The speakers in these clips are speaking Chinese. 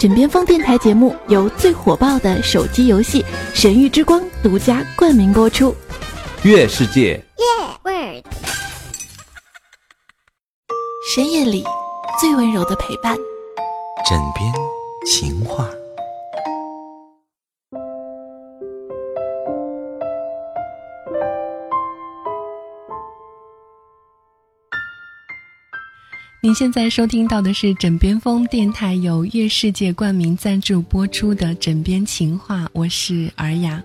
枕边风电台节目由最火爆的手机游戏《神域之光》独家冠名播出。月世界，深夜里最温柔的陪伴。枕边情话。您现在收听到的是枕边风电台由月世界冠名赞助播出的《枕边情话》，我是尔雅。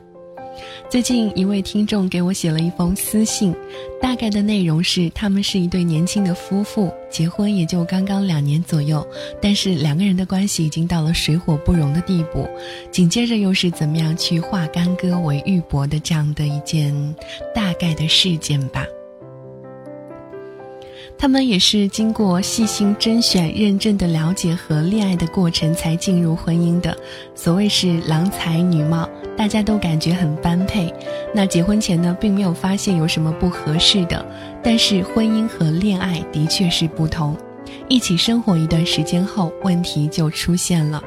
最近一位听众给我写了一封私信，大概的内容是他们是一对年轻的夫妇，结婚也就刚刚两年左右，但是两个人的关系已经到了水火不容的地步。紧接着又是怎么样去化干戈为玉帛的这样的一件大概的事件吧。他们也是经过细心甄选、认真的了解和恋爱的过程才进入婚姻的。所谓是郎才女貌，大家都感觉很般配。那结婚前呢，并没有发现有什么不合适的，但是婚姻和恋爱的确是不同。一起生活一段时间后，问题就出现了。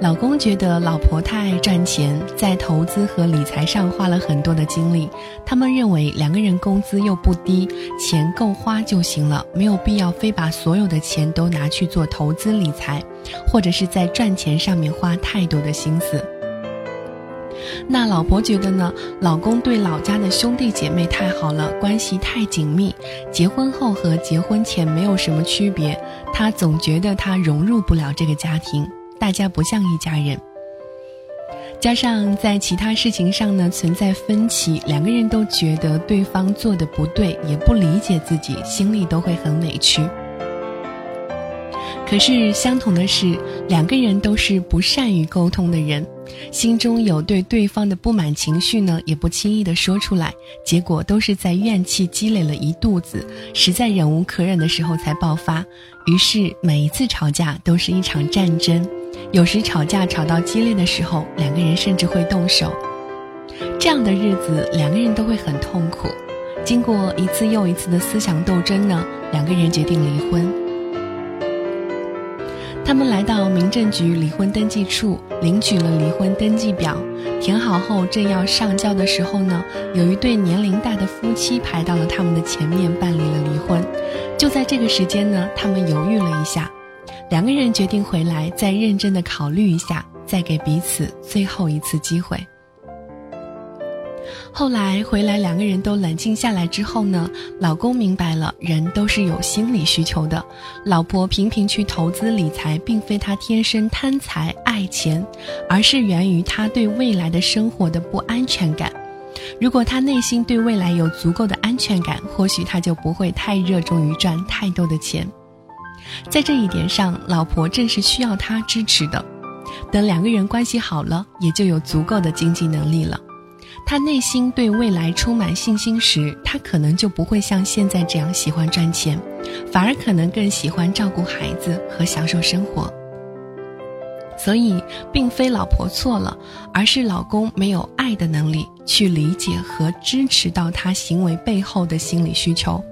老公觉得老婆太爱赚钱，在投资和理财上花了很多的精力。他们认为两个人工资又不低，钱够花就行了，没有必要非把所有的钱都拿去做投资理财，或者是在赚钱上面花太多的心思。那老婆觉得呢？老公对老家的兄弟姐妹太好了，关系太紧密，结婚后和结婚前没有什么区别。她总觉得她融入不了这个家庭。大家不像一家人，加上在其他事情上呢存在分歧，两个人都觉得对方做的不对，也不理解自己，心里都会很委屈。可是相同的是，两个人都是不善于沟通的人，心中有对对方的不满情绪呢，也不轻易的说出来，结果都是在怨气积累了一肚子，实在忍无可忍的时候才爆发。于是每一次吵架都是一场战争。有时吵架吵到激烈的时候，两个人甚至会动手。这样的日子，两个人都会很痛苦。经过一次又一次的思想斗争呢，两个人决定离婚。他们来到民政局离婚登记处，领取了离婚登记表，填好后正要上交的时候呢，有一对年龄大的夫妻排到了他们的前面办理了离婚。就在这个时间呢，他们犹豫了一下。两个人决定回来，再认真的考虑一下，再给彼此最后一次机会。后来回来，两个人都冷静下来之后呢，老公明白了，人都是有心理需求的。老婆频频去投资理财，并非她天生贪财爱钱，而是源于她对未来的生活的不安全感。如果她内心对未来有足够的安全感，或许她就不会太热衷于赚太多的钱。在这一点上，老婆正是需要他支持的。等两个人关系好了，也就有足够的经济能力了。他内心对未来充满信心时，他可能就不会像现在这样喜欢赚钱，反而可能更喜欢照顾孩子和享受生活。所以，并非老婆错了，而是老公没有爱的能力去理解和支持到他行为背后的心理需求。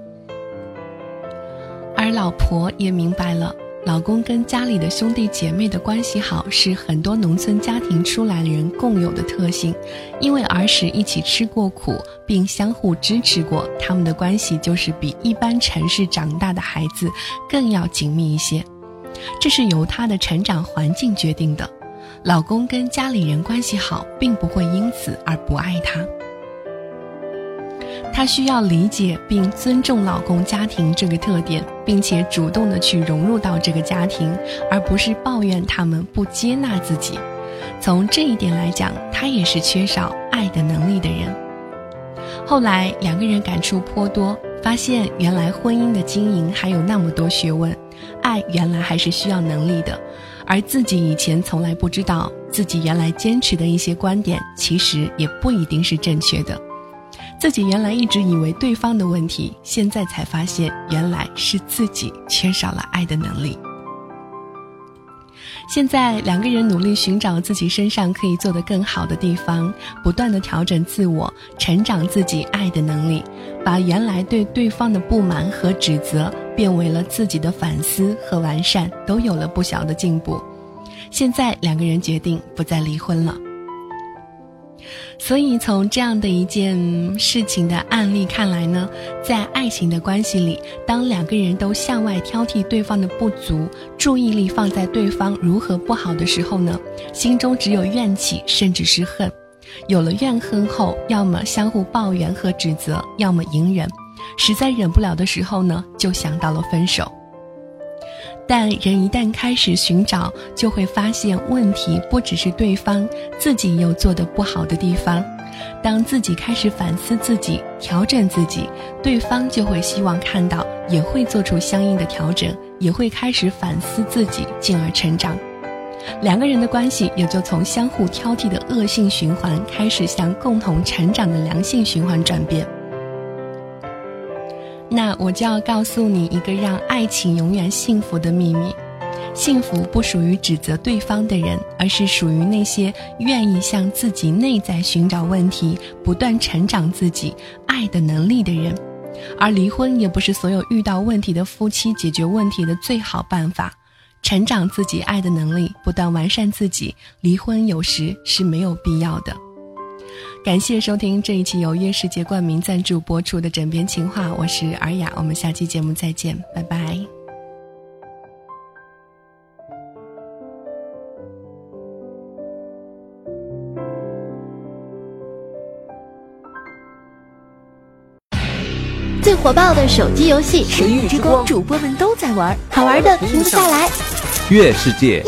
老婆也明白了，老公跟家里的兄弟姐妹的关系好，是很多农村家庭出来的人共有的特性。因为儿时一起吃过苦，并相互支持过，他们的关系就是比一般城市长大的孩子更要紧密一些。这是由他的成长环境决定的。老公跟家里人关系好，并不会因此而不爱他。她需要理解并尊重老公家庭这个特点，并且主动的去融入到这个家庭，而不是抱怨他们不接纳自己。从这一点来讲，她也是缺少爱的能力的人。后来两个人感触颇多，发现原来婚姻的经营还有那么多学问，爱原来还是需要能力的，而自己以前从来不知道，自己原来坚持的一些观点，其实也不一定是正确的。自己原来一直以为对方的问题，现在才发现原来是自己缺少了爱的能力。现在两个人努力寻找自己身上可以做得更好的地方，不断的调整自我，成长自己爱的能力，把原来对对方的不满和指责变为了自己的反思和完善，都有了不小的进步。现在两个人决定不再离婚了。所以从这样的一件事情的案例看来呢，在爱情的关系里，当两个人都向外挑剔对方的不足，注意力放在对方如何不好的时候呢，心中只有怨气，甚至是恨。有了怨恨后，要么相互抱怨和指责，要么隐忍。实在忍不了的时候呢，就想到了分手。但人一旦开始寻找，就会发现问题不只是对方，自己有做的不好的地方。当自己开始反思自己、调整自己，对方就会希望看到，也会做出相应的调整，也会开始反思自己，进而成长。两个人的关系也就从相互挑剔的恶性循环，开始向共同成长的良性循环转变。那我就要告诉你一个让爱情永远幸福的秘密：幸福不属于指责对方的人，而是属于那些愿意向自己内在寻找问题、不断成长自己爱的能力的人。而离婚也不是所有遇到问题的夫妻解决问题的最好办法。成长自己爱的能力，不断完善自己，离婚有时是没有必要的。感谢收听这一期由月世界冠名赞助播出的《枕边情话》，我是尔雅，我们下期节目再见，拜拜。最火爆的手机游戏《神域之光》，主播们都在玩，好玩的停不下来。月世界。